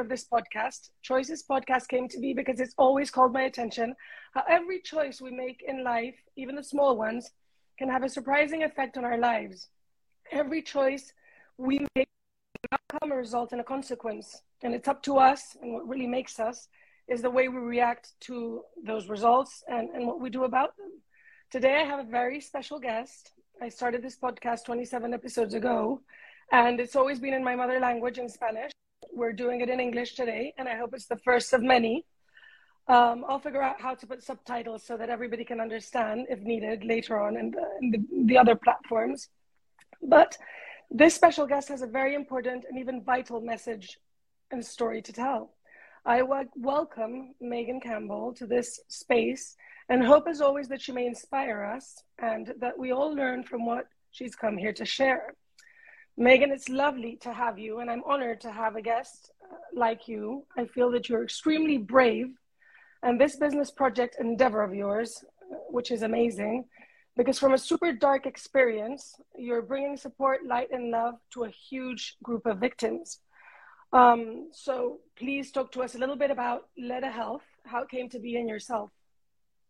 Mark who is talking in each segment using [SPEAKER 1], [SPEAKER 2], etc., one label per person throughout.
[SPEAKER 1] of this podcast. Choices podcast came to be because it's always called my attention how every choice we make in life, even the small ones, can have a surprising effect on our lives. Every choice we make outcome, a result, and a consequence. And it's up to us, and what really makes us is the way we react to those results and, and what we do about them. Today, I have a very special guest. I started this podcast 27 episodes ago, and it's always been in my mother language in Spanish. We're doing it in English today, and I hope it's the first of many. Um, I'll figure out how to put subtitles so that everybody can understand if needed later on in the, in the, the other platforms. But this special guest has a very important and even vital message and story to tell. I welcome Madison Campbell to this space and hope, as always, that she may inspire us and that we all learn from what she's come here to share. Madison, it's lovely to have you, and I'm honored to have a guest uh, like you. I feel that you're extremely brave, and this business project endeavor of yours, uh, which is amazing, because from a super dark experience, you're bringing support, light, and love to a huge group of victims. Um, so please talk to us a little bit about Leda Health, how it came to be in yourself.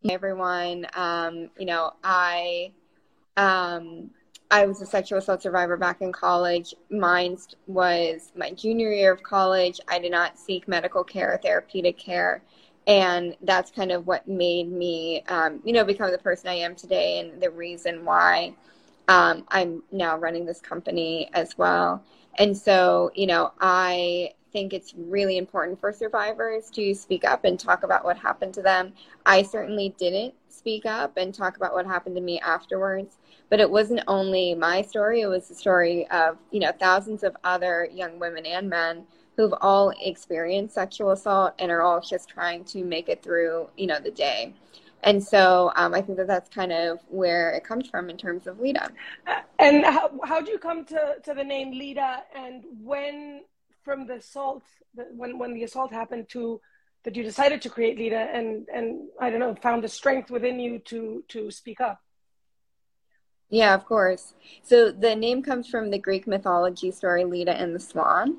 [SPEAKER 2] Hey everyone, um, you know, I um, I was a sexual assault survivor back in college. Mine was my junior year of college. I did not seek medical care or therapeutic care and that's kind of what made me um, you know become the person i am today and the reason why um, i'm now running this company as well and so you know i think it's really important for survivors to speak up and talk about what happened to them i certainly didn't speak up and talk about what happened to me afterwards but it wasn't only my story it was the story of you know thousands of other young women and men who've all experienced sexual assault and are all just trying to make it through, you know, the day. And so um, I think that that's kind of where it comes from in terms of Leda.
[SPEAKER 1] And how how do you come to, to the name Leda? And when from the assault, when when the assault happened to that you decided to create Leda and and I don't know found the strength within you to to speak up.
[SPEAKER 2] Yeah, of course. So the name comes from the Greek mythology story Leda and the Swan.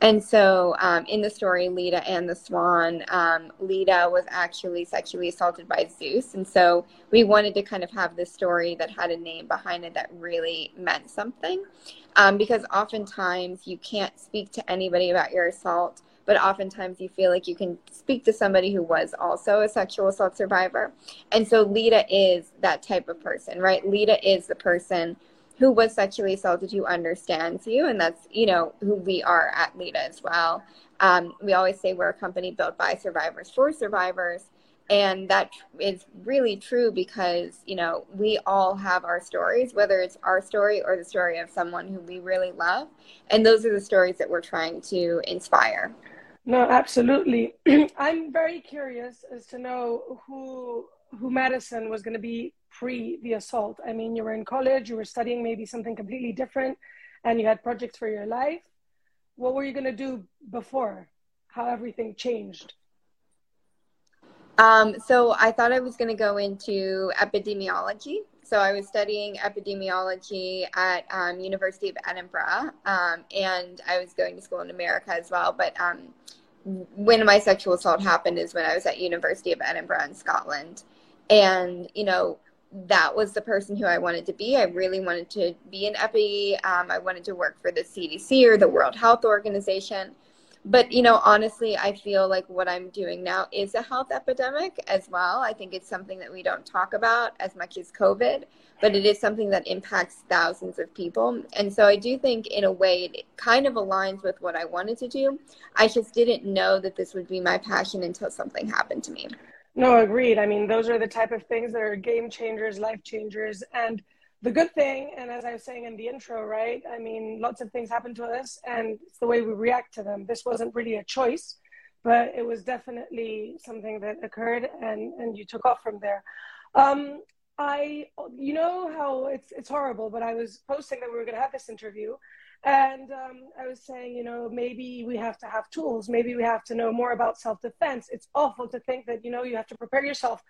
[SPEAKER 2] And so, um, in the story, Leda and the Swan, um, Leda was actually sexually assaulted by Zeus. And so, we wanted to kind of have this story that had a name behind it that really meant something. Um, because oftentimes, you can't speak to anybody about your assault, but oftentimes, you feel like you can speak to somebody who was also a sexual assault survivor. And so, Leda is that type of person, right? Leda is the person who was sexually assaulted who understands you and that's you know who we are at leda as well um, we always say we're a company built by survivors for survivors and that is really true because you know we all have our stories whether it's our story or the story of someone who we really love and those are the stories that we're trying to inspire
[SPEAKER 1] no absolutely i'm very curious as to know who who madison was going to be pre the assault? I mean, you were in college, you were studying maybe something completely different, and you had projects for your life. What were you going to do before? How everything changed?
[SPEAKER 2] Um, so I thought I was going to go into epidemiology. So I was studying epidemiology at um, University of Edinburgh, um, and I was going to school in America as well. But um, when my sexual assault happened is when I was at University of Edinburgh in Scotland, and you know that was the person who I wanted to be. I really wanted to be an epi. Um, I wanted to work for the CDC or the World Health Organization. But, you know, honestly, I feel like what I'm doing now is a health epidemic as well. I think it's something that we don't talk about as much as COVID, but it is something that impacts thousands of people. And so I do think, in a way, it kind of aligns with what I wanted to do. I just didn't know that this would be my passion until something happened to me.
[SPEAKER 1] No, agreed. I mean, those are the type of things that are game changers, life changers. And the good thing, and as I was saying in the intro, right? I mean, lots of things happen to us, and it's the way we react to them. This wasn't really a choice, but it was definitely something that occurred, and, and you took off from there. Um, I, you know how it's it's horrible, but I was posting that we were going to have this interview, and um, I was saying, you know, maybe we have to have tools. Maybe we have to know more about self defense. It's awful to think that, you know, you have to prepare yourself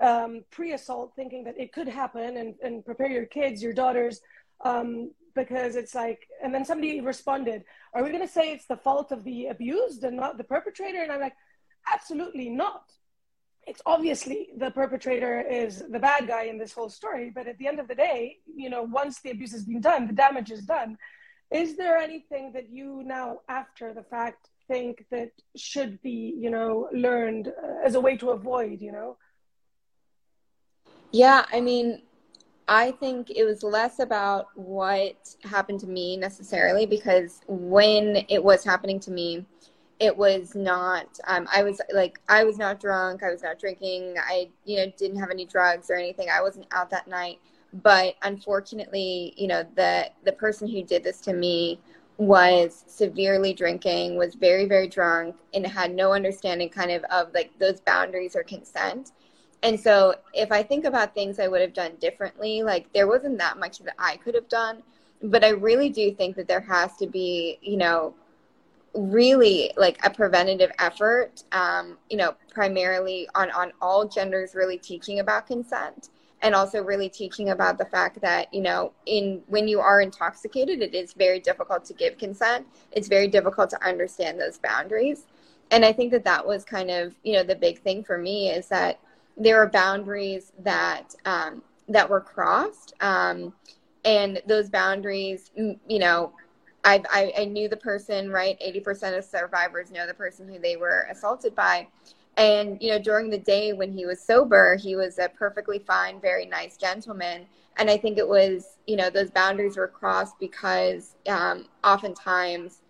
[SPEAKER 1] um, pre assault, thinking that it could happen and, and prepare your kids, your daughters um, because it's like, and then somebody responded, Are we going to say it's the fault of the abused and not the perpetrator? And I'm like, Absolutely not. It's obviously the perpetrator is the bad guy in this whole story. But at the end of the day, you know, once the abuse has been done, the damage is done. Is there anything that you now, after the fact, think that should be, you know, learned as a way to avoid, you know?
[SPEAKER 2] Yeah, I mean, I think it was less about what happened to me necessarily because when it was happening to me, it was not um, i was like i was not drunk i was not drinking i you know didn't have any drugs or anything i wasn't out that night. But unfortunately you know the the person who did this to me was severely drinking was very very drunk and had no understanding kind of of like those boundaries or consent and so if I think about things I would have done differently, like there wasn't that much that I could have done. But I really do think that there has to be, you know, really like a preventative effort, um, you know, primarily on, on all genders really teaching about consent and also really teaching about the fact that you know in when you are intoxicated it is very difficult to give consent it's very difficult to understand those boundaries and i think that that was kind of you know the big thing for me is that there are boundaries that um, that were crossed, um, and those boundaries, you know, I, I, I knew the person, right? Eighty percent of survivors know the person who they were assaulted by, and you know, during the day when he was sober, he was a perfectly fine, very nice gentleman. And I think it was, you know, those boundaries were crossed because um, oftentimes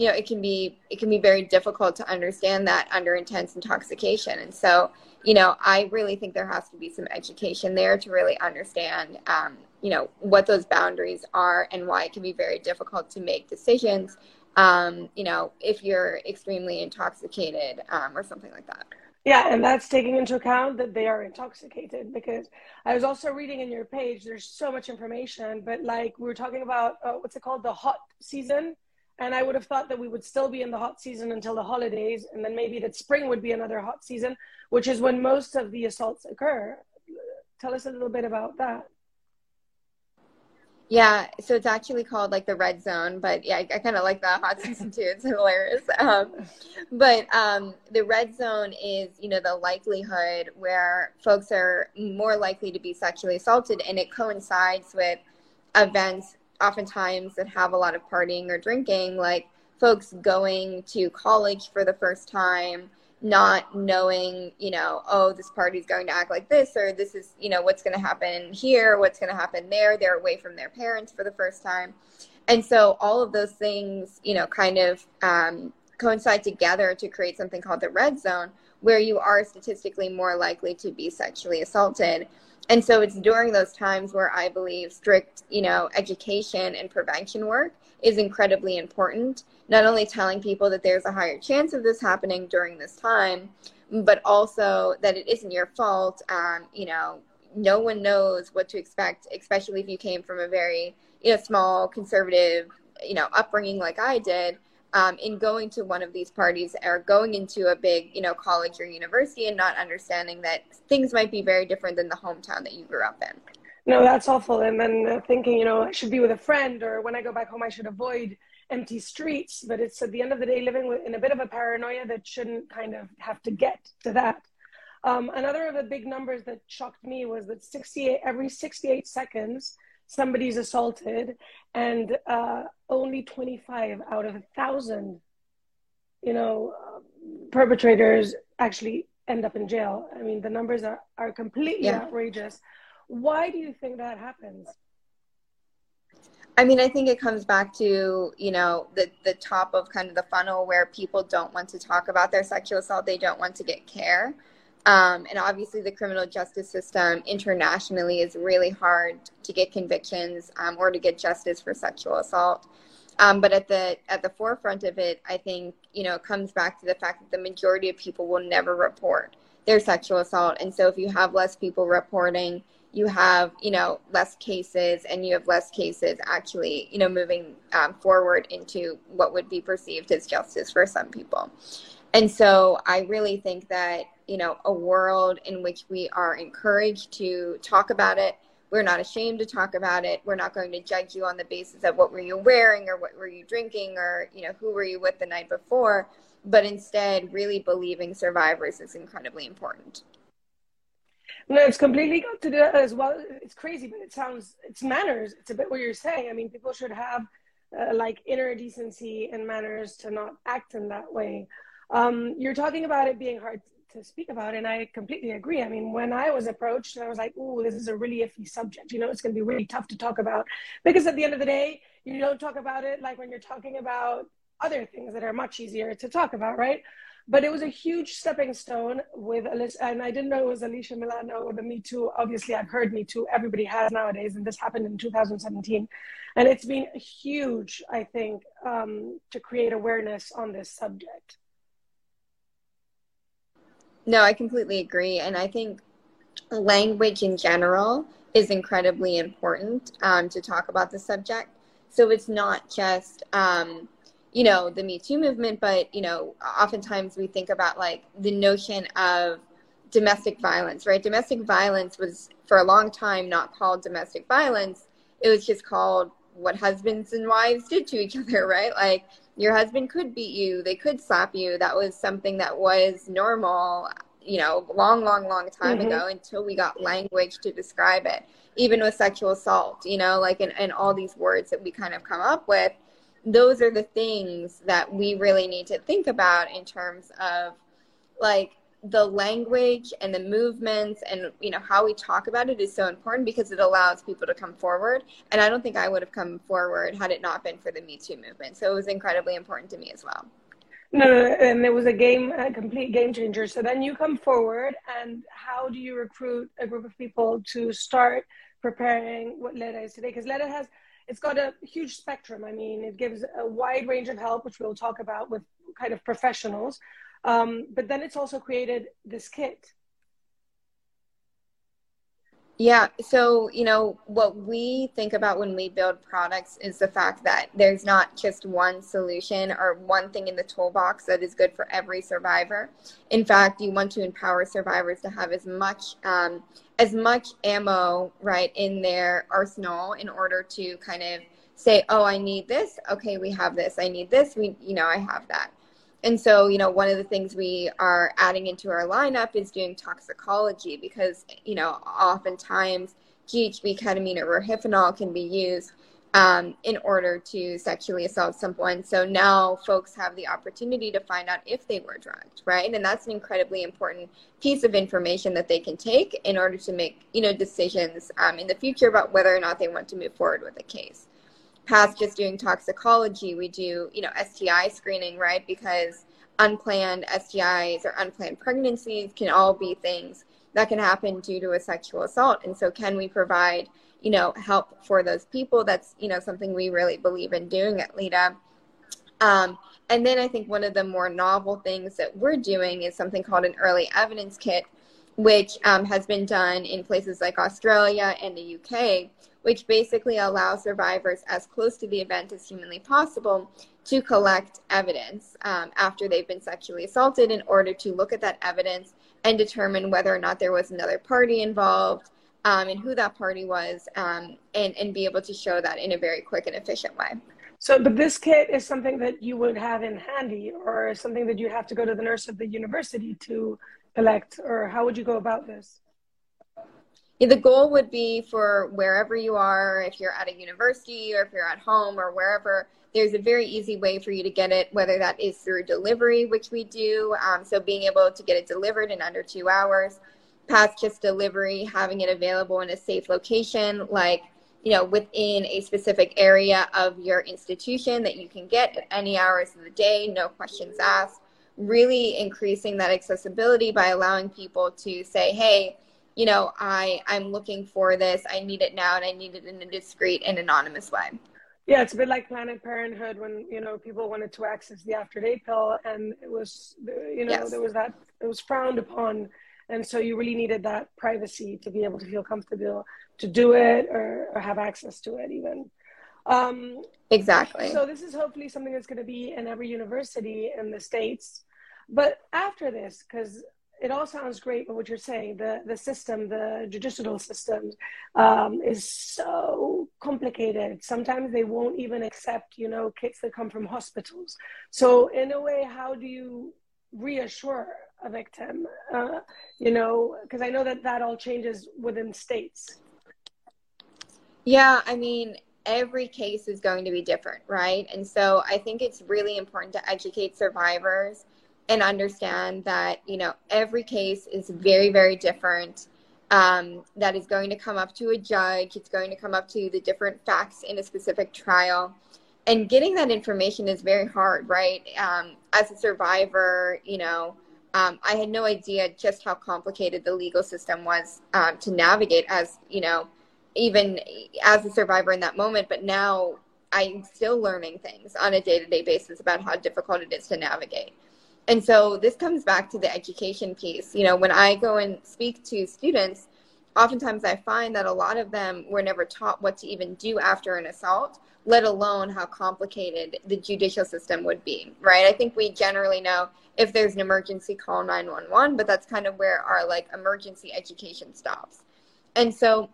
[SPEAKER 2] you know it can be it can be very difficult to understand that under intense intoxication. And so you know i really think there has to be some education there to really understand um, you know what those boundaries are and why it can be very difficult to make decisions um, you know if you're extremely intoxicated um, or something like that.
[SPEAKER 1] Yeah, and that's taking into account that they are intoxicated because I was also reading in your page, there's so much information, but like we were talking about, uh, what's it called? The hot season and I would have thought that we would still be in the hot season until the holidays, and then maybe that spring would be another hot season, which is when most of the assaults occur. Tell us a little bit about that.
[SPEAKER 2] Yeah, so it's actually called like the red zone, but yeah, I, I kind of like the hot season too. It's hilarious. Um, but um, the red zone is, you know, the likelihood where folks are more likely to be sexually assaulted, and it coincides with events oftentimes that have a lot of partying or drinking, like folks going to college for the first time, not knowing, you know, oh, this party's going to act like this, or this is, you know, what's going to happen here, what's going to happen there. They're away from their parents for the first time. And so all of those things, you know, kind of um, coincide together to create something called the red zone, where you are statistically more likely to be sexually assaulted and so it's during those times where I believe strict, you know, education and prevention work is incredibly important. Not only telling people that there's a higher chance of this happening during this time, but also that it isn't your fault. Um, you know, no one knows what to expect, especially if you came from a very, you know, small conservative, you know, upbringing like I did um, in going to one of these parties or going into a big, you know, college or university and not understanding that things might be very different than the hometown that you grew up in.
[SPEAKER 1] No, that's awful. And then thinking, you know, I should be with a friend, or when I go back home, I should avoid empty streets. But it's at the end of the day living in a bit of a paranoia that shouldn't kind of have to get to that. Um, another of the big numbers that shocked me was that 68 every 68 seconds somebody's assaulted and uh, only 25 out of a thousand you know uh, perpetrators actually end up in jail i mean the numbers are, are completely yeah. outrageous why do you think that happens
[SPEAKER 2] I mean, I think it comes back to, you know, the, the top of kind of the funnel where people don't want to talk about their sexual assault. They don't want to get care. Um, and obviously, the criminal justice system internationally is really hard to get convictions um, or to get justice for sexual assault. Um, but at the at the forefront of it, I think you know it comes back to the fact that the majority of people will never report their sexual assault, and so if you have less people reporting, you have you know less cases, and you have less cases actually you know moving um, forward into what would be perceived as justice for some people. And so I really think that you know a world in which we are encouraged to talk about it we're not ashamed to talk about it we're not going to judge you on the basis of what were you wearing or what were you drinking or you know who were you with the night before but instead really believing survivors is incredibly important
[SPEAKER 1] no, it's completely got to do that as well. It's crazy, but it sounds it's manners. It's a bit what you're saying. I mean, people should have uh, like inner decency and manners to not act in that way. Um, you're talking about it being hard to speak about, and I completely agree. I mean, when I was approached, I was like, "Oh, this is a really iffy subject. You know, it's going to be really tough to talk about because at the end of the day, you don't talk about it like when you're talking about other things that are much easier to talk about, right?" But it was a huge stepping stone with Alicia, and I didn't know it was Alicia Milano or the Me Too. Obviously, I've heard Me Too. Everybody has nowadays, and this happened in 2017, and it's been huge, I think, um, to create awareness on this subject.
[SPEAKER 2] No, I completely agree, and I think language in general is incredibly important um, to talk about the subject. So it's not just um, you know the me too movement but you know oftentimes we think about like the notion of domestic violence right? Domestic violence was for a long time not called domestic violence. It was just called what husbands and wives did to each other right? Like your husband could beat you they could slap you that was something that was normal you know long long long time mm-hmm. ago until we got language to describe it even with sexual assault you know like and, and all these words that we kind of come up with those are the things that we really need to think about in terms of like the language and the movements and you know how we talk about it is so important because it allows people to come forward. And i don't think i would have come forward had it not been for the me too movement. So it was incredibly important to me as well.
[SPEAKER 1] No, no, and um, it was a game a complete game changer. So then you come forward and how do you recruit a group of people to start preparing what leda is today? Because leda has it's got a huge spectrum. I mean, it gives a wide range of help, which we'll talk about with kind of professionals. Um, but then it's also created this kit.
[SPEAKER 2] Yeah. So, you know, what we think about when we build products is the fact that there's not just one solution or one thing in the toolbox that is good for every survivor. In fact, you want to empower survivors to have as much um, as much ammo right in their arsenal in order to kind of say oh i need this okay we have this i need this we you know i have that and so you know one of the things we are adding into our lineup is doing toxicology because you know oftentimes ghb ketamine or rohypnol can be used um, in order to sexually assault someone. So now folks have the opportunity to find out if they were drugged, right? And that's an incredibly important piece of information that they can take in order to make, you know, decisions um, in the future about whether or not they want to move forward with a case. Past just doing toxicology, we do, you know, STI screening, right? Because unplanned STIs or unplanned pregnancies can all be things that can happen due to a sexual assault. And so, can we provide you know, help for those people. That's, you know, something we really believe in doing at LEDA. Um, and then I think one of the more novel things that we're doing is something called an early evidence kit, which um, has been done in places like Australia and the UK, which basically allows survivors as close to the event as humanly possible to collect evidence um, after they've been sexually assaulted in order to look at that evidence and determine whether or not there was another party involved, um, and who that party was um, and, and be able to show that in a very quick and efficient way.
[SPEAKER 1] So, but this kit is something that you would have in handy or something that you have to go to the nurse of the university to collect, or how would you go about this?
[SPEAKER 2] Yeah, the goal would be for wherever you are, if you're at a university or if you're at home or wherever, there's a very easy way for you to get it, whether that is through delivery, which we do. Um, so being able to get it delivered in under two hours, past just delivery, having it available in a safe location, like you know within a specific area of your institution that you can get at any hours of the day, no questions asked. Really increasing that accessibility by allowing people to say, "Hey, you know, I I'm looking for this. I need it now, and I need it in a discreet and anonymous way."
[SPEAKER 1] Yeah, it's a bit like Planned Parenthood when you know people wanted to access the after date pill, and it was you know yes. there was that it was frowned upon and so you really needed that privacy to be able to feel comfortable to do it or, or have access to it even um,
[SPEAKER 2] exactly
[SPEAKER 1] so this is hopefully something that's going to be in every university in the states but after this because it all sounds great, but what you're saying, the the system, the judicial system, um, is so complicated. Sometimes they won't even accept, you know, kids that come from hospitals. So in a way, how do you reassure a victim? Uh, you know, because I know that that all changes within states.
[SPEAKER 2] Yeah, I mean, every case is going to be different, right? And so I think it's really important to educate survivors and understand that you know every case is very very different um, that is going to come up to a judge. It's going to come up to the different facts in a specific trial. And getting that information is very hard right? Um, as a survivor you know um, i had no idea just how complicated the legal system was um, to navigate as you know even as a survivor in that moment. But now i'm still learning things on a day-to-day basis about how difficult it is to navigate and so this comes back to the education piece. You know, when I go and speak to students, oftentimes I find that a lot of them were never taught what to even do after an assault, let alone how complicated the judicial system would be, right? I think we generally know if there's an emergency, call 911, but that's kind of where our like emergency education stops. And so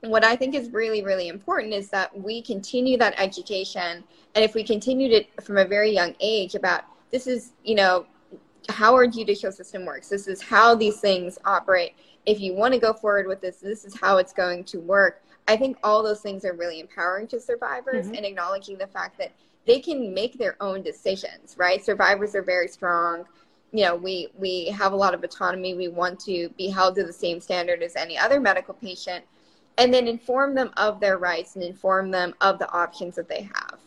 [SPEAKER 2] what I think is really, really important is that we continue that education. And if we continued it from a very young age about this is, you know, how our judicial system works. This is how these things operate. If you want to go forward with this, this is how it's going to work. I think all those things are really empowering to survivors mm-hmm. and acknowledging the fact that they can make their own decisions, right? Survivors are very strong. You know, we we have a lot of autonomy. We want to be held to the same standard as any other medical patient and then inform them of their rights and inform them of the options that they have.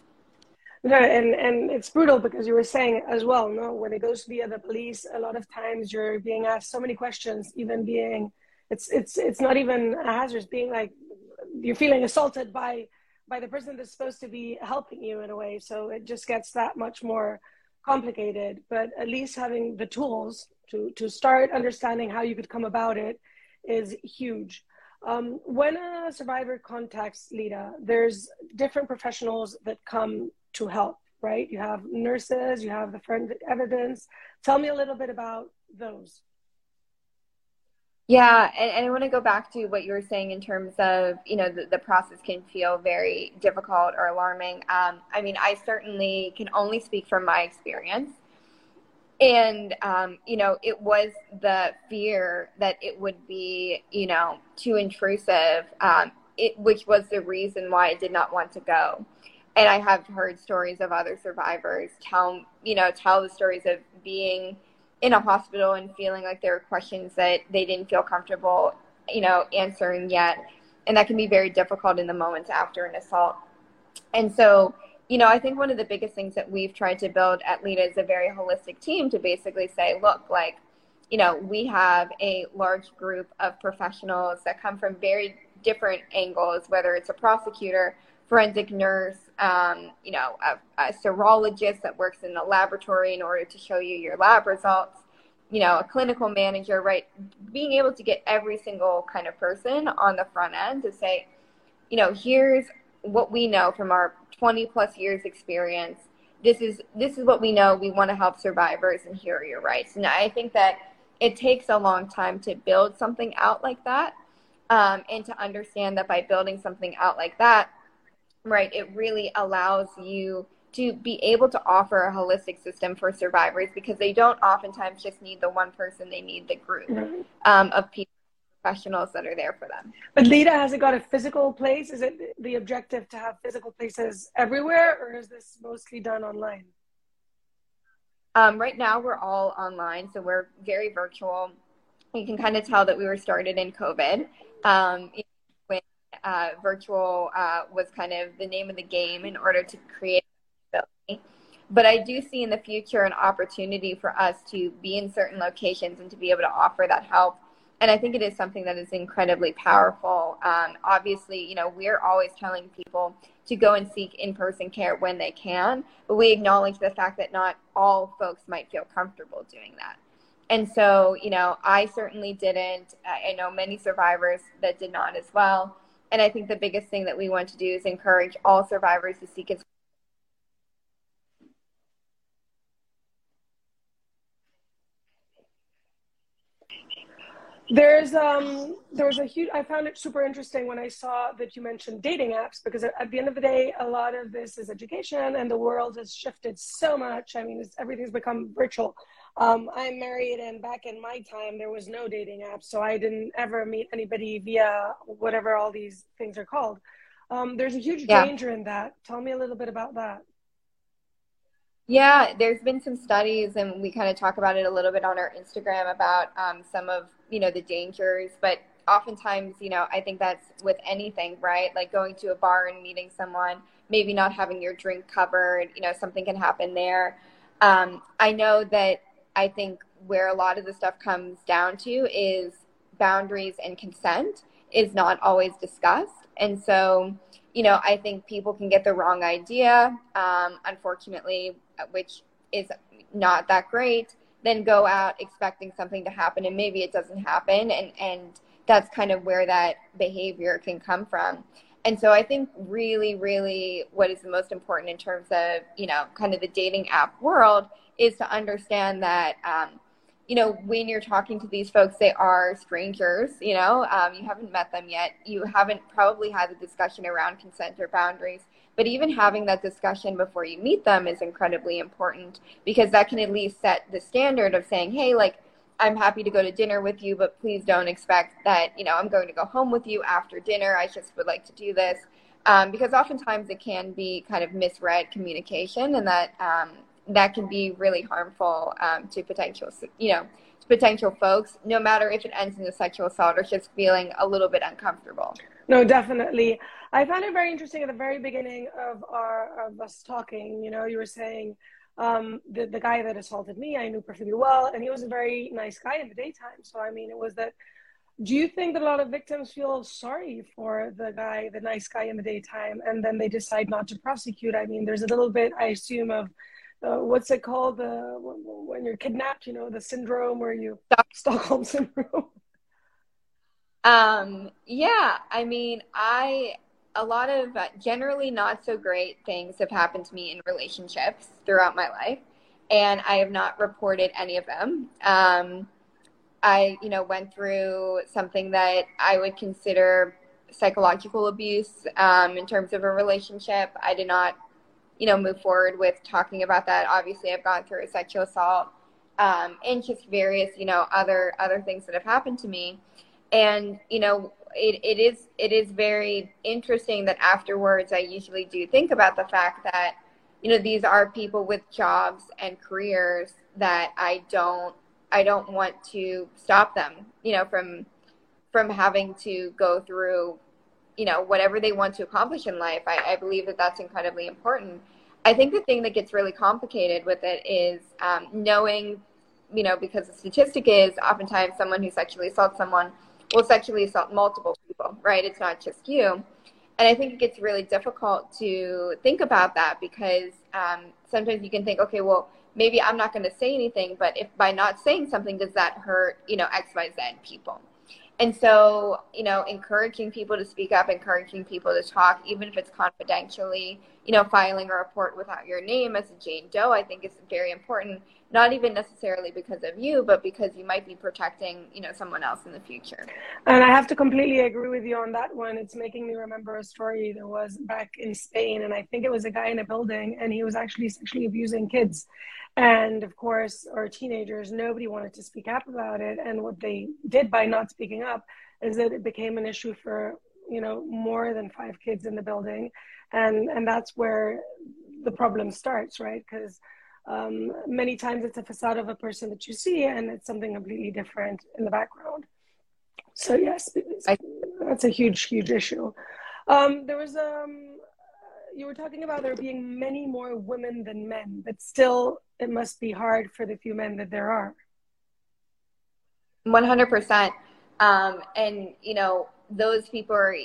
[SPEAKER 1] No, and and it's brutal because you were saying as well. No, when it goes via the police, a lot of times you're being asked so many questions, even being, it's it's it's not even a hazard. being like you're feeling assaulted by by the person that's supposed to be helping you in a way. So it just gets that much more complicated. But at least having the tools to to start understanding how you could come about it is huge. Um, when a survivor contacts Leda, there's different professionals that come to help, right? You have nurses, you have the forensic evidence. Tell me a little bit about those.
[SPEAKER 2] Yeah, and, and I want to go back to what you were saying in terms of, you know, the, the process can feel very difficult or alarming. Um, I mean, I certainly can only speak from my experience. And, um, you know, it was the fear that it would be, you know, too intrusive, um, it, which was the reason why I did not want to go. And I have heard stories of other survivors tell you know tell the stories of being in a hospital and feeling like there were questions that they didn't feel comfortable you know answering yet. And that can be very difficult in the moments after an assault. And so you know i think one of the biggest things that we've tried to build at leda is a very holistic team to basically say look like you know we have a large group of professionals that come from very different angles whether it's a prosecutor forensic nurse, um, you know, a, a, serologist that works in the laboratory in order to show you your lab results, you know, a clinical manager, right? Being able to get every single kind of person on the front end to say, you know, here's what we know from our 20 plus years experience. This is this is what we know. We want to help survivors, and here are your rights. And I think that it takes a long time to build something out like that, um, and to understand that by building something out like that, right, it really allows you to be able to offer a holistic system for survivors because they don't oftentimes just need the one person, they need the group um, of people, professionals that are there for them.
[SPEAKER 1] But LEDA, has it got a physical place? Is it the objective to have physical places everywhere, or is this mostly done online?
[SPEAKER 2] Um, right now, we're all online, so we're very virtual. You can kind of tell that we were started in COVID. Um, uh, virtual uh, was kind of the name of the game in order to create but I do see in the future an opportunity for us to be in certain locations and to be able to offer that help. And I think it is something that is incredibly powerful. Um, obviously, you know, we're always telling people to go and seek in person care when they can, but we acknowledge the fact that not all folks might feel comfortable doing that. And so, you know, I certainly didn't. I know many survivors that did not as well. And I think the biggest thing that we want to do is encourage all survivors to seek as
[SPEAKER 1] There's um there was a huge I found it super interesting when I saw that you mentioned dating apps because at the end of the day a lot of this is education and the world has shifted so much. I mean everything's become virtual. Um, I'm married and back in my time there was no dating apps so I didn't ever meet anybody via whatever all these things are called. Um, there's a huge yeah. danger in that. Tell me a little bit about that.
[SPEAKER 2] Yeah, there's been some studies, and we kind of talk about it a little bit on our Instagram about um, some of you know the dangers. But oftentimes, you know, I think that's with anything, right? Like going to a bar and meeting someone, maybe not having your drink covered. You know, something can happen there. Um, I know that I think where a lot of the stuff comes down to is boundaries and consent is not always discussed, and so you know, I think people can get the wrong idea, um, unfortunately, which is not that great, then go out expecting something to happen and maybe it doesn't happen. And, and that's kind of where that behavior can come from. And so I think really, really what is the most important in terms of, you know, kind of the dating app world is to understand that, um, you know, when you're talking to these folks, they are strangers, you know, um, you haven't met them yet. You haven't probably had a discussion around consent or boundaries. But even having that discussion before you meet them is incredibly important because that can at least set the standard of saying, hey, like, I'm happy to go to dinner with you, but please don't expect that, you know, I'm going to go home with you after dinner. I just would like to do this. Um, because oftentimes it can be kind of misread communication and that um, that can be really harmful um, to potential, you know, to potential folks, no matter if it ends in a sexual assault or just feeling a little bit uncomfortable.
[SPEAKER 1] No, definitely. I found it very interesting at the very beginning of our of us talking. You know, you were saying um, the the guy that assaulted me, I knew perfectly well, and he was a very nice guy in the daytime. So I mean, it was that. Do you think that a lot of victims feel sorry for the guy, the nice guy in the daytime, and then they decide not to prosecute? I mean, there's a little bit, I assume, of uh, what's it called the when you're kidnapped you know the syndrome where you stockholm syndrome
[SPEAKER 2] um yeah i mean i a lot of uh, generally not so great things have happened to me in relationships throughout my life and i have not reported any of them um i you know went through something that i would consider psychological abuse um, in terms of a relationship i did not you know, move forward with talking about that. Obviously, I've gone through sexual assault um, and just various, you know, other other things that have happened to me. And you know, it, it is it is very interesting that afterwards I usually do think about the fact that you know these are people with jobs and careers that I don't I don't want to stop them, you know, from from having to go through you know whatever they want to accomplish in life. I, I, believe that that's incredibly important. I think the thing that gets really complicated with it is um, knowing you know because the statistic is oftentimes someone who sexually assaults someone will sexually assault multiple people right? It's not just you. And i think it gets really difficult to think about that because um, sometimes you can think okay well maybe i'm not going to say anything but if by not saying something does that hurt you know xyz people? And so, you know, encouraging people to speak up, encouraging people to talk, even if it's confidentially, you know, filing a report without your name as a Jane Doe, I think is very important, not even necessarily because of you, but because you might be protecting, you know, someone else in the future.
[SPEAKER 1] And I have to completely agree with you on that one. It's making me remember a story that was back in Spain, and I think it was a guy in a building, and he was actually sexually abusing kids and of course our teenagers nobody wanted to speak up about it and what they did by not speaking up is that it became an issue for you know more than five kids in the building and and that's where the problem starts right because um, many times it's a facade of a person that you see and it's something completely different in the background so yes that's a huge huge issue um, there was um, you were talking about there being many more women than men, but still it must be hard for the few men that there are.
[SPEAKER 2] 100%. Um, and, you know, those people are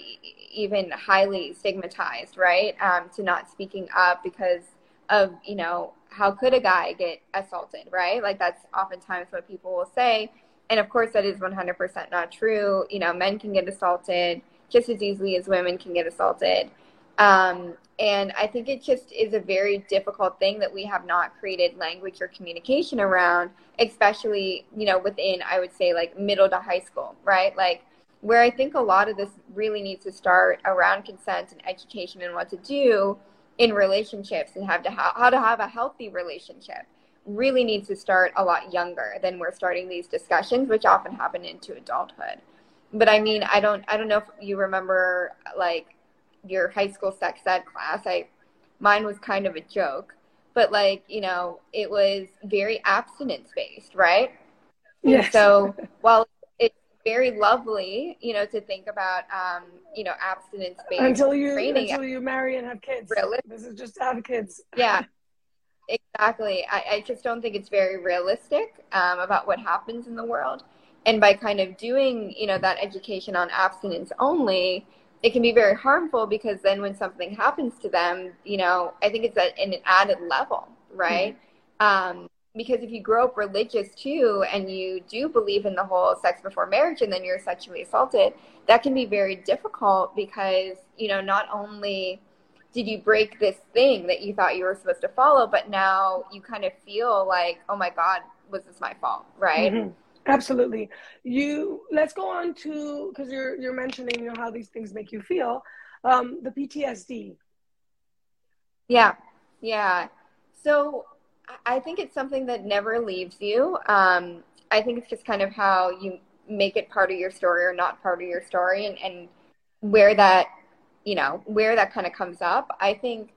[SPEAKER 2] even highly stigmatized, right? Um, to not speaking up because of, you know, how could a guy get assaulted, right? Like that's oftentimes what people will say. And of course, that is 100% not true. You know, men can get assaulted just as easily as women can get assaulted. Um, and I think it just is a very difficult thing that we have not created language or communication around, especially, you know, within, I would say, like middle to high school, right? Like, where I think a lot of this really needs to start around consent and education and what to do in relationships and have to ha- how to have a healthy relationship really needs to start a lot younger than we're starting these discussions, which often happen into adulthood. But I mean, I don't, I don't know if you remember like your high school sex ed class. I, mine was kind of a joke, but like you know, it was very abstinence based, right?
[SPEAKER 1] Yes.
[SPEAKER 2] so while very lovely, you know, to think about, um, you know, abstinence based
[SPEAKER 1] until you
[SPEAKER 2] training,
[SPEAKER 1] until you marry and have kids.
[SPEAKER 2] Really?
[SPEAKER 1] This is just to have kids.
[SPEAKER 2] Yeah. Exactly. I, I just don't think it's very realistic um, about what happens in the world. And by kind of doing, you know, that education on abstinence only, it can be very harmful because then when something happens to them, you know, I think it's at an added level, right? Mm-hmm. Um, because if you grow up religious too and you do believe in the whole sex before marriage and then you're sexually assaulted, that can be very difficult because, you know, not only did you break this thing that you thought you were supposed to follow, but now you kind of feel like, oh my God, was this my fault? Right. Mm-hmm.
[SPEAKER 1] Absolutely. You let's go on to because you're you're mentioning you know how these things make you feel. Um, the PTSD.
[SPEAKER 2] Yeah, yeah. So I think it's something that never leaves you. Um, I think it's just kind of how you make it part of your story or not part of your story, and, and where that you know where that kind of comes up. I think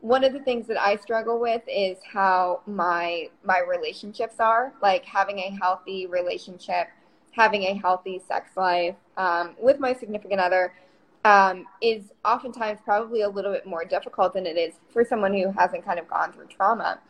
[SPEAKER 2] one of the things that I struggle with is how my my relationships are like having a healthy relationship, having a healthy sex life um, with my significant other um, is oftentimes probably a little bit more difficult than it is for someone who hasn't kind of gone through trauma.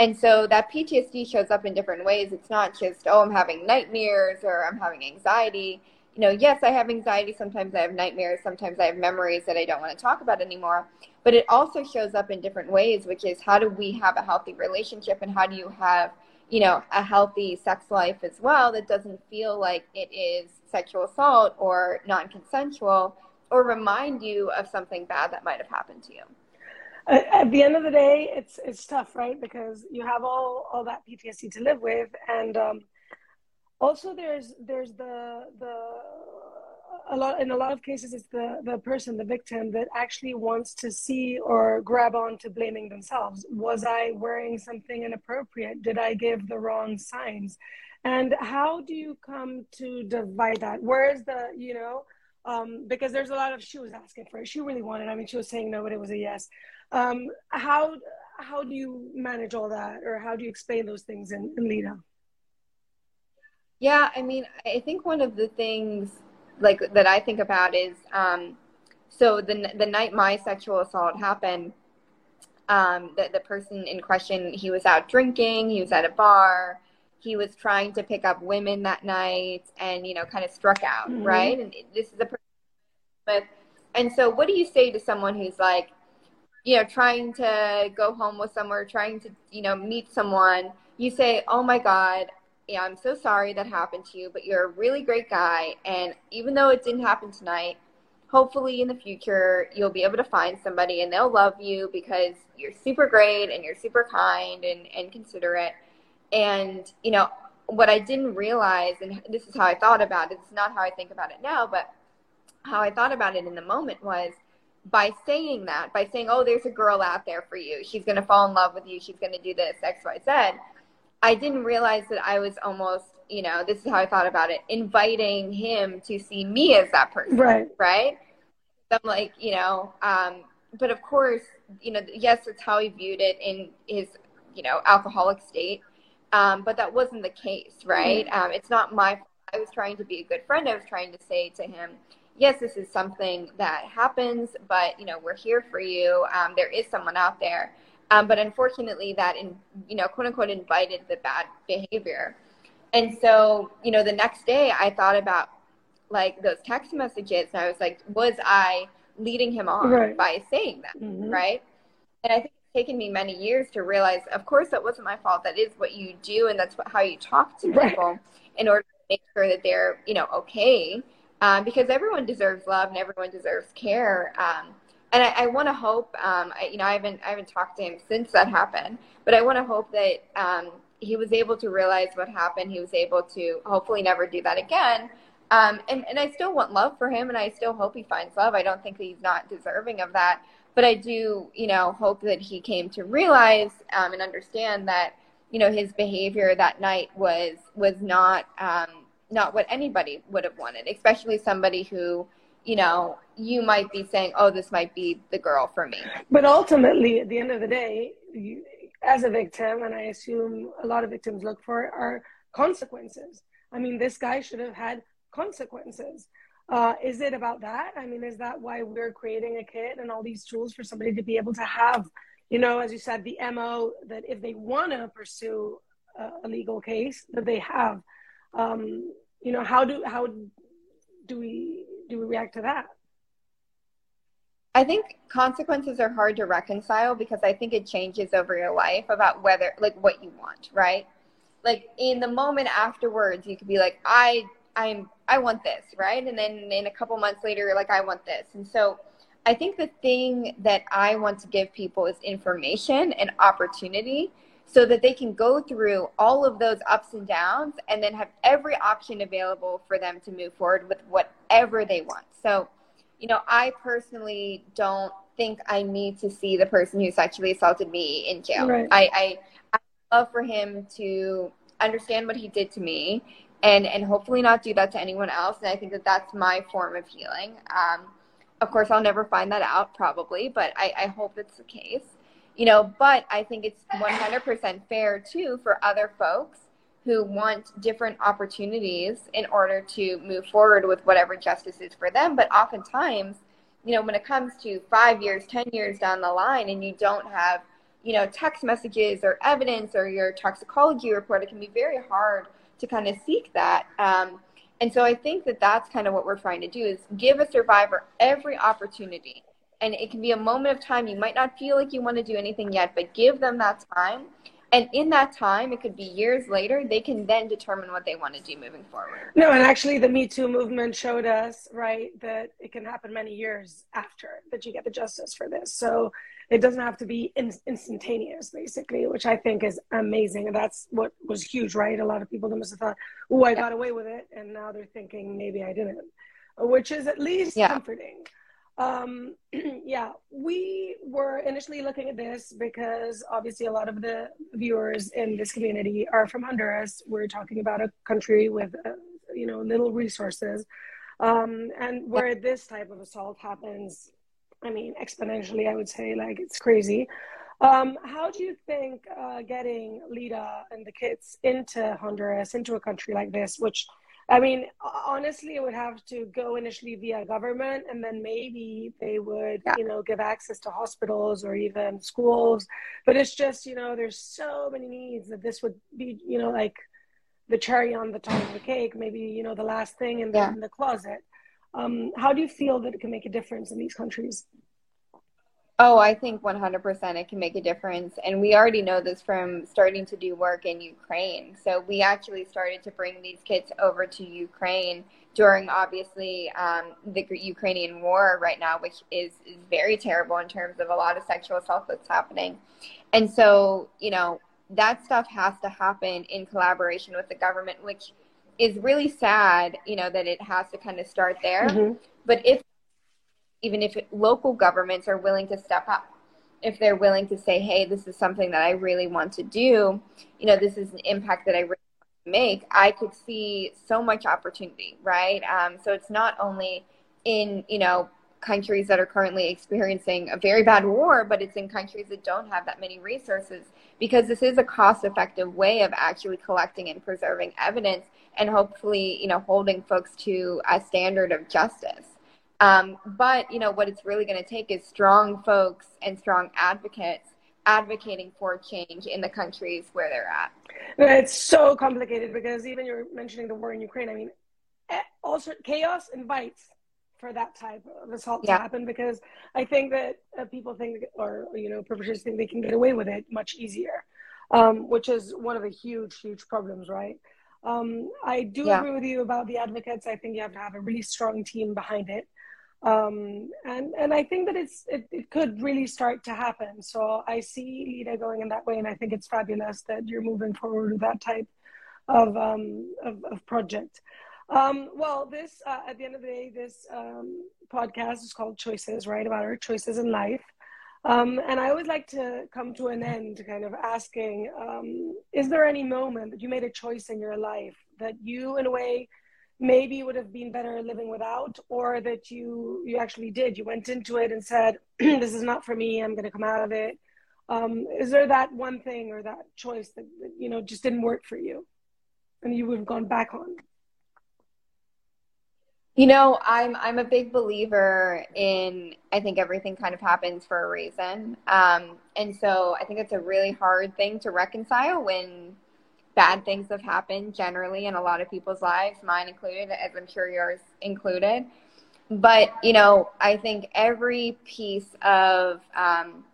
[SPEAKER 2] And so that PTSD shows up in different ways. It's not just, oh, I'm having nightmares or I'm having anxiety you know, yes, I have anxiety. Sometimes I have nightmares. Sometimes I have memories that I don't want to talk about anymore. But it also shows up in different ways, which is how do we have a healthy relationship and how do you have, you know, a healthy sex life as well that doesn't feel like it is sexual assault or non consensual or remind you of something bad that might have happened to you.
[SPEAKER 1] At the end of the day, it's it's tough, right? Because you have all all that PTSD to live with, and um, also there's there's the the a lot in a lot of cases it's the the person the victim that actually wants to see or grab on to blaming themselves. Was i wearing something inappropriate? Did i give the wrong signs? And how do you come to divide that? Where is the you know um, because there's a lot of she was asking for it. She really wanted i mean she was saying no but it was a yes um, how how do you manage all that or how do you explain those things in, in leda
[SPEAKER 2] yeah, I mean, I think one of the things like that I think about is um, so the the night my sexual assault happened, um, the the person in question he was out drinking, he was at a bar, he was trying to pick up women that night, and you know, kind of struck out, mm-hmm. right? And this is a person with, and so what do you say to someone who's like, you know, trying to go home with someone, trying to you know meet someone? You say, oh my God, yeah, I'm so sorry that happened to you, but you're a really great guy. And even though it didn't happen tonight, hopefully in the future you'll be able to find somebody and they'll love you because you're super great and you're super kind and, and considerate. And, you know, what I didn't realize, and this is how I thought about it, it's not how I think about it now, but how I thought about it in the moment was by saying that, by saying, oh, there's a girl out there for you. She's going to fall in love with you. She's going to do this, X, Y, Z I didn't realize that I was almost, you know, this is how I thought about it, inviting him to see me as that person.
[SPEAKER 1] Right.
[SPEAKER 2] Right. So I'm like, you know, um, but of course, you know, yes, it's how he viewed it in his, you know, alcoholic state. Um, but that wasn't the case, right? Mm-hmm. Um, it's not my. I was trying to be a good friend. I was trying to say to him, yes, this is something that happens, but you know, we're here for you. Um, there is someone out there. Um, but unfortunately, that in you know quote unquote invited the bad behavior. And so you know the next day I thought about like those text messages, and I was like, was I leading him on right. by saying that, mm-hmm. right? And I think it's taken me many years to realize, of course, that wasn't my fault. That is what you do, and that's what, how you talk to people right. in order to make sure that they're you know okay, um, because everyone deserves love and everyone deserves care. Um, and I, I want to hope, um, I, you know, I haven't, I haven't talked to him since that happened, but I want to hope that um, he was able to realize what happened. He was able to hopefully never do that again. Um, and, and I still want love for him, and I still hope he finds love. I don't think he's not deserving of that, but I do, you know, hope that he came to realize um, and understand that, you know, his behavior that night was was not not what anybody would have wanted, especially somebody who you know, you might be saying, oh, this might be the girl for me.
[SPEAKER 1] But ultimately, at the end of the day, you, as a victim, and I assume a lot of victims look for are consequences. I mean, this guy should have had consequences. Uh, is it about that? I mean, is that why we're creating a kit and all these tools for somebody to be able to have, you know, as you said, the MO that if they want to pursue a, legal case, that they have. Um, you know, how do how do we do we react to that?
[SPEAKER 2] I think consequences are hard to reconcile because I think it changes over your life about whether like what you want, right? Like in the moment afterwards, you could be like, I I'm I want this, right? And then in a couple months later, you're like, I want this. And so I think the thing that I want to give people is information and opportunity so that they can go through all of those ups and downs and then have every option available for them to move forward with whatever they want. So, you know, I personally don't think I need to see the person who sexually assaulted me in jail. Right. I, I, I love for him to understand what he did to me and, and hopefully not do that to anyone else. And I think that that's my form of healing. Um, of course, I'll never find that out probably, but I, I hope it's the case you know, but I think it's 100% fair too for other folks who want different opportunities in order to move forward with whatever justice is for them. But oftentimes, you know, when it comes to five years, 10 years down the line, and you don't have, you know, text messages or evidence or your toxicology report, it can be very hard to kind of seek that. Um, and so I think that that's kind of what we're trying to do is give a survivor every opportunity and it can be a moment of time. You might not feel like you want to do anything yet but give them that time. And in that time it could be years later they can then determine what they want to do moving forward.
[SPEAKER 1] No and actually the me too movement showed us right that it can happen many years after that you get the justice for this. So it doesn't have to be in- instantaneous basically which i think is amazing. And that's what was huge right? A lot of people must have thought oh i yeah. got away with it and now they're thinking maybe i didn't which is at least yeah. comforting um, yeah, we were initially looking at this because obviously a lot of the viewers in this community are from Honduras. We're talking about a country with, uh, you know, little resources, um, and where this type of assault happens, I mean, exponentially, I would say, like it's crazy. Um, how do you think uh, getting Leda and the kids into Honduras, into a country like this, which I mean, honestly, it would have to go initially via government, and then maybe they would, yeah. you know, give access to hospitals or even schools. But it's just, you know, there's so many needs that this would be, you know, like the cherry on the top of the cake, maybe, you know, the last thing in the, yeah. in the closet. Um, how do you feel that it can make a difference in these countries?
[SPEAKER 2] Oh, I think 100% it can make a difference. And we already know this from starting to do work in Ukraine. So we actually started to bring these kits over to Ukraine during obviously um, the Ukrainian war right now, which is, is very terrible in terms of a lot of sexual assault that's happening. And so, you know, that stuff has to happen in collaboration with the government, which is really sad, you know, that it has to kind of start there. Mm-hmm. But if even if local governments are willing to step up if they're willing to say hey this is something that i really want to do you know this is an impact that i really want to make i could see so much opportunity right? Um, so it's not only in you know countries that are currently experiencing a very bad war but it's in countries that don't have that many resources because this is a cost effective way of actually collecting and preserving evidence and hopefully you know holding folks to a standard of justice um, but you know what it's really going to take is strong folks and strong advocates advocating for change in the countries where they're at.
[SPEAKER 1] It's so complicated because even you're mentioning the war in Ukraine. I mean, eh, also chaos invites for that type of assault yeah. to happen because I think that uh, people think, or you know, perpetrators think they can get away with it much easier, um, which is one of the huge, huge problems, right? Um, I do yeah. agree with you about the advocates. I think you have to have a really strong team behind it. Um, and and I think that it's it, it could really start to happen. So I see Leda going in that way, and I think it's fabulous that you're moving forward with that type of um, of, of project. Um, well, this uh, at the end of the day, this um, podcast is called Choices, right? About our choices in life. Um, and I always like to come to an end kind of asking um, Is there any moment that you made a choice in your life that you, in a way, maybe would have been better living without, or that you, you actually did? You went into it and said, This is not for me, I'm going to come out of it. Um, is there that one thing or that choice that, that, you know, just didn't work for you and you would have gone back on?
[SPEAKER 2] You know, I'm I'm a big believer in I think everything kind of happens for a reason. Um, and so I think it's a really hard thing to reconcile when bad things have happened generally in a lot of people's lives, mine included, as I'm sure yours included. But you know, I think every piece of um,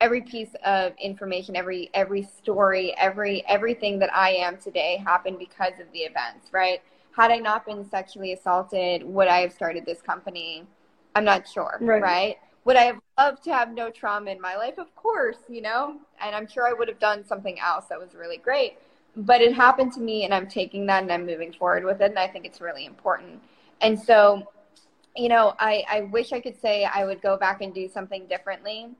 [SPEAKER 2] every piece of information, every every story, every everything that I am today happened because of the events, right? had I not been sexually assaulted, would I have started this company? I'm not sure, right? right? Would I have loved to have no trauma in my life? Of course, you know, and I'm sure I would have done something else that was really great. But it happened to me, and I'm taking that and I'm moving forward with it, and I think it's really important. And so, you know, I, I wish I could say I would go back and do something differently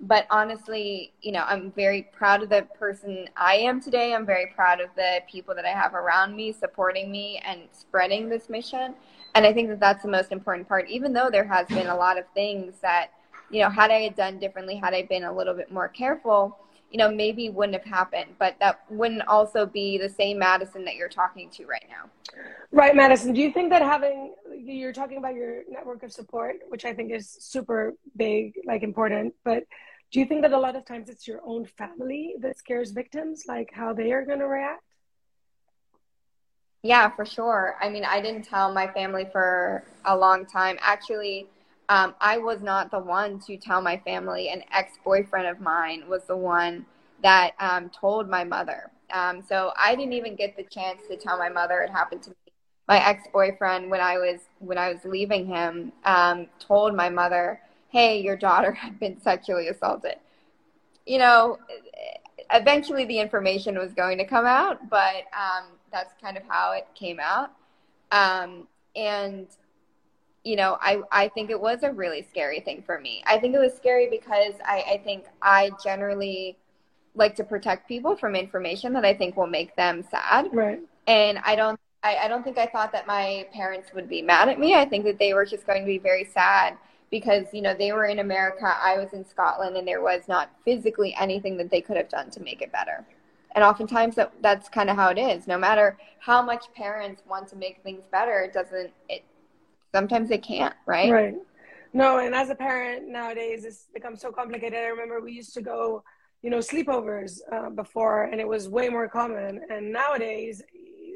[SPEAKER 2] but honestly, you know, I'm very proud of the person I am today. I'm very proud of the people that I have around me supporting me and spreading this mission. And I think that that's the most important part, even though there has been a lot of things that, you know, had I done differently, had I been a little bit more careful, you know, maybe wouldn't have happened. But that wouldn't also be the same Madison that you're talking to right now.
[SPEAKER 1] Right, Madison. Do you think that having, you're talking about your network of support, which I think is super big, like important, but do you think that a lot of times it's your own family that scares victims, like how they are going to react?
[SPEAKER 2] Yeah, for sure. I mean, I didn't tell my family for a long time. Actually, um, I was not the one to tell my family. An ex boyfriend of mine was the one that um, told my mother. Um, so I didn't even get the chance to tell my mother it happened to me. My ex boyfriend, when I was when I was leaving him, um, told my mother hey, your daughter had been sexually assaulted. You know, eventually the information was going to come out, but um, that's kind of how it came out. Um, and, you know, I, I think it was a really scary thing for me. I think it was scary because I, I think I generally like to protect people from information that I think will make them sad.
[SPEAKER 1] Right.
[SPEAKER 2] And I don't I, I don't think I thought that my parents would be mad at me. I think that they were just going to be very sad because you know they were in America, I was in Scotland, and there was not physically anything that they could have done to make it better. And oftentimes that that's kind of how it is. No matter how much parents want to make things better, it doesn't. It sometimes they can't, right?
[SPEAKER 1] Right. No, and as a parent nowadays, it's become so complicated. I remember we used to go, you know, sleepovers uh, before, and it was way more common. And nowadays,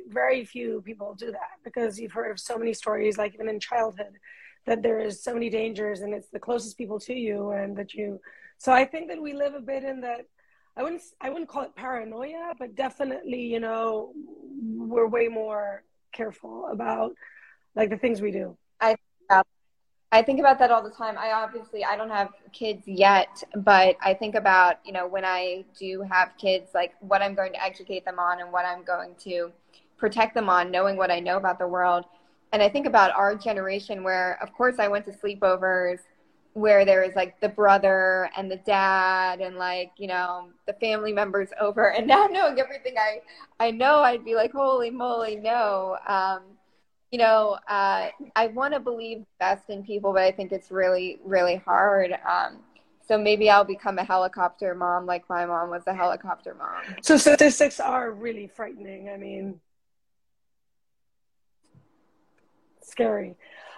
[SPEAKER 1] very few people do that because you've heard of so many stories, like even in childhood, that there is so many dangers and it's the closest people to you and that you so i think that we live a bit in that i wouldn't i wouldn't call it paranoia but definitely you know we're way more careful about like the things we do
[SPEAKER 2] i think about that all the time. I obviously I don't have kids yet, but I think about, you know, when I do have kids, like what I'm going to educate them on and what I'm going to protect them on, knowing what I know about the world. And I think about our generation where, of course, I went to sleepovers where there was like the brother and the dad and like you know the family members over. And now knowing everything i i know i'd be like holy moly no. Um you know uh i want to believe best in people but i think it's really really hard um so maybe i'll become a helicopter mom like my mom was a helicopter mom
[SPEAKER 1] so statistics are really frightening i mean scary.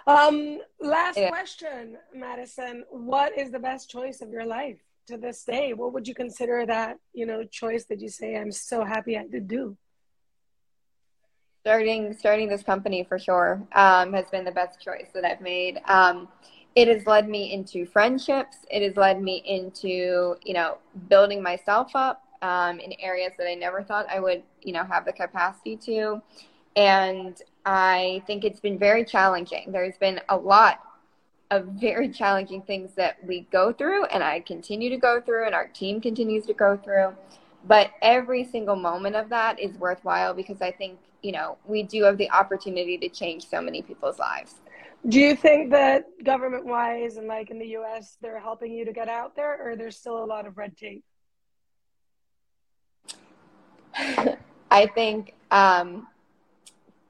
[SPEAKER 1] Um, last yeah. question, Madison. What is the best choice of your life to this day? What would you consider that, you know, choice that you say, I'm so happy I did do?
[SPEAKER 2] Starting starting this company for sure um, has been the best choice that I've made. Um, it has led me into friendships. It has led me into, you know, building myself up um, in areas that I never thought I would, you know, have the capacity to. And I think it's been very challenging. There's been a lot of very challenging things that we go through and I continue to go through and our team continues to go through. But every single moment of that is worthwhile because I think, you know, we do have the opportunity to change so many people's lives.
[SPEAKER 1] Do you think that government wise and like in the US, they're helping you to get out there or there's still a lot of red tape?
[SPEAKER 2] I think um,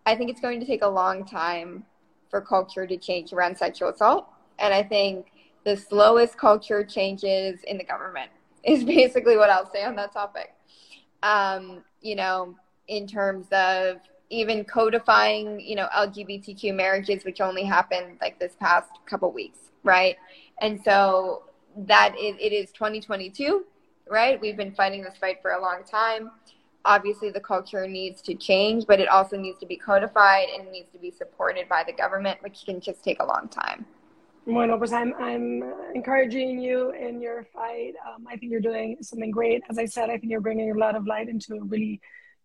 [SPEAKER 2] I think it's going to take a long time for culture to change around sexual assault. And I think the slowest culture changes in the government is basically what I'll say on that topic. Um, you know, in terms of even codifying, you know, LGBTQ marriages, which only happened like this past couple weeks, right? And so that it is 2022, right? We've been fighting this fight for a long time obviously the culture needs to change, but it also needs to be codified and needs to be supported by the government, which can just take a long time.
[SPEAKER 1] Bueno, pues I'm, I'm encouraging you in your fight. Um, I think you're doing something great. As I said, I think you're bringing a lot of light into a really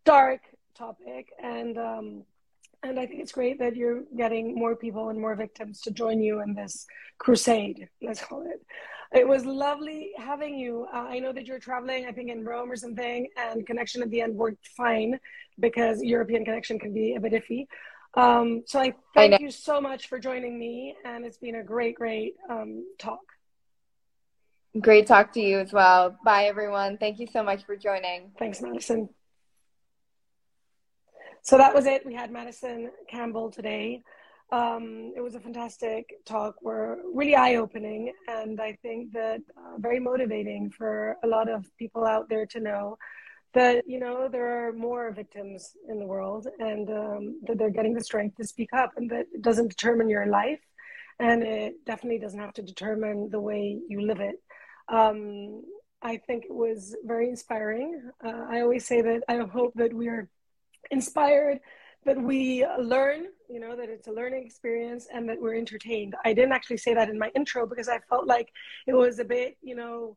[SPEAKER 1] dark topic. And, um, and I think it's great that you're getting more people and more victims to join you in this crusade, let's call it. It was lovely having you. Uh, I know that you're traveling, I think in Rome or something, and connection at the end worked fine because European connection can be a bit iffy. Um, so I thank I you so much for joining me, and it's been a great, great um, talk.
[SPEAKER 2] Great talk to you as well. Bye, everyone. Thank you so much for joining.
[SPEAKER 1] Thanks, Madison. So that was it. We had Madison Campbell today. Um, it was a fantastic talk. We're really eye opening, and I think that uh, very motivating for a lot of people out there to know that you know there are more victims in the world, and um, that they're getting the strength to speak up, and that it doesn't determine your life, and it definitely doesn't have to determine the way you live it. Um, I think it was very inspiring. Uh, I always say that I hope that we are inspired that we learn, you know, that it's a learning experience and that we're entertained. I didn't actually say that in my intro because I felt like it was a bit, you know,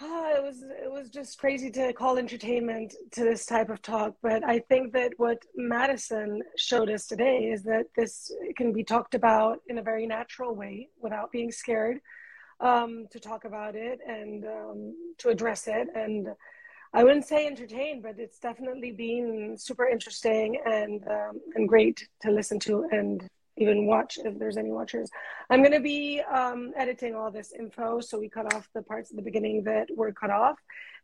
[SPEAKER 1] oh, it was it was just crazy to call entertainment to this type of talk. But I think that what Madison showed us today is that this can be talked about in a very natural way without being scared um, to talk about it and um, to address it and I wouldn't say entertained, but it's definitely been super interesting and um, and great to listen to and even watch if there's any watchers. I'm going to be um, editing all this info, so we cut off the parts at the beginning that were cut off,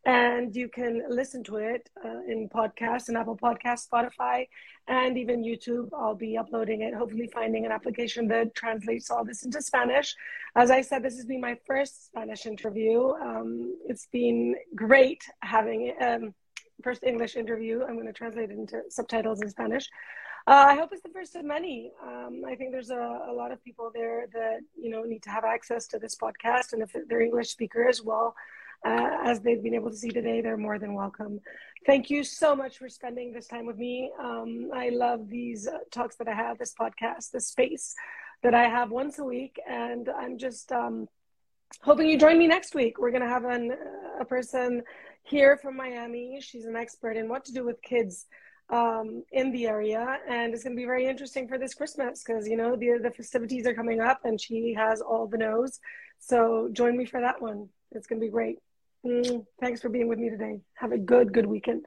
[SPEAKER 1] and you can listen to it uh, in podcast and Apple Podcast, Spotify, and even YouTube. I'll be uploading it, hopefully finding an application that translates all this into Spanish. As I said, this has been my first Spanish interview. Um, it's been great having um, first English interview. I'm going to translate it into subtitles in Spanish. Uh, I hope it's the first of many. Um, I think there's a, a, lot of people there that you know need to have access to this podcast, and if they're English speakers, well, uh, as they've been able to see today, they're more than welcome. Thank you so much for spending this time with me. Um, I love these uh, talks that I have, this podcast, this space that I have once a week, and I'm just um, hoping you join me next week. We're going to have an, uh, a person here from Miami. She's an expert in what to do with kids um, in the area, and it's going to be very interesting for this Christmas because you know the the festivities are coming up, and she has all the knows. So join me for that one. It's going to be great. Mm, thanks for being with me today. Have a good, good weekend.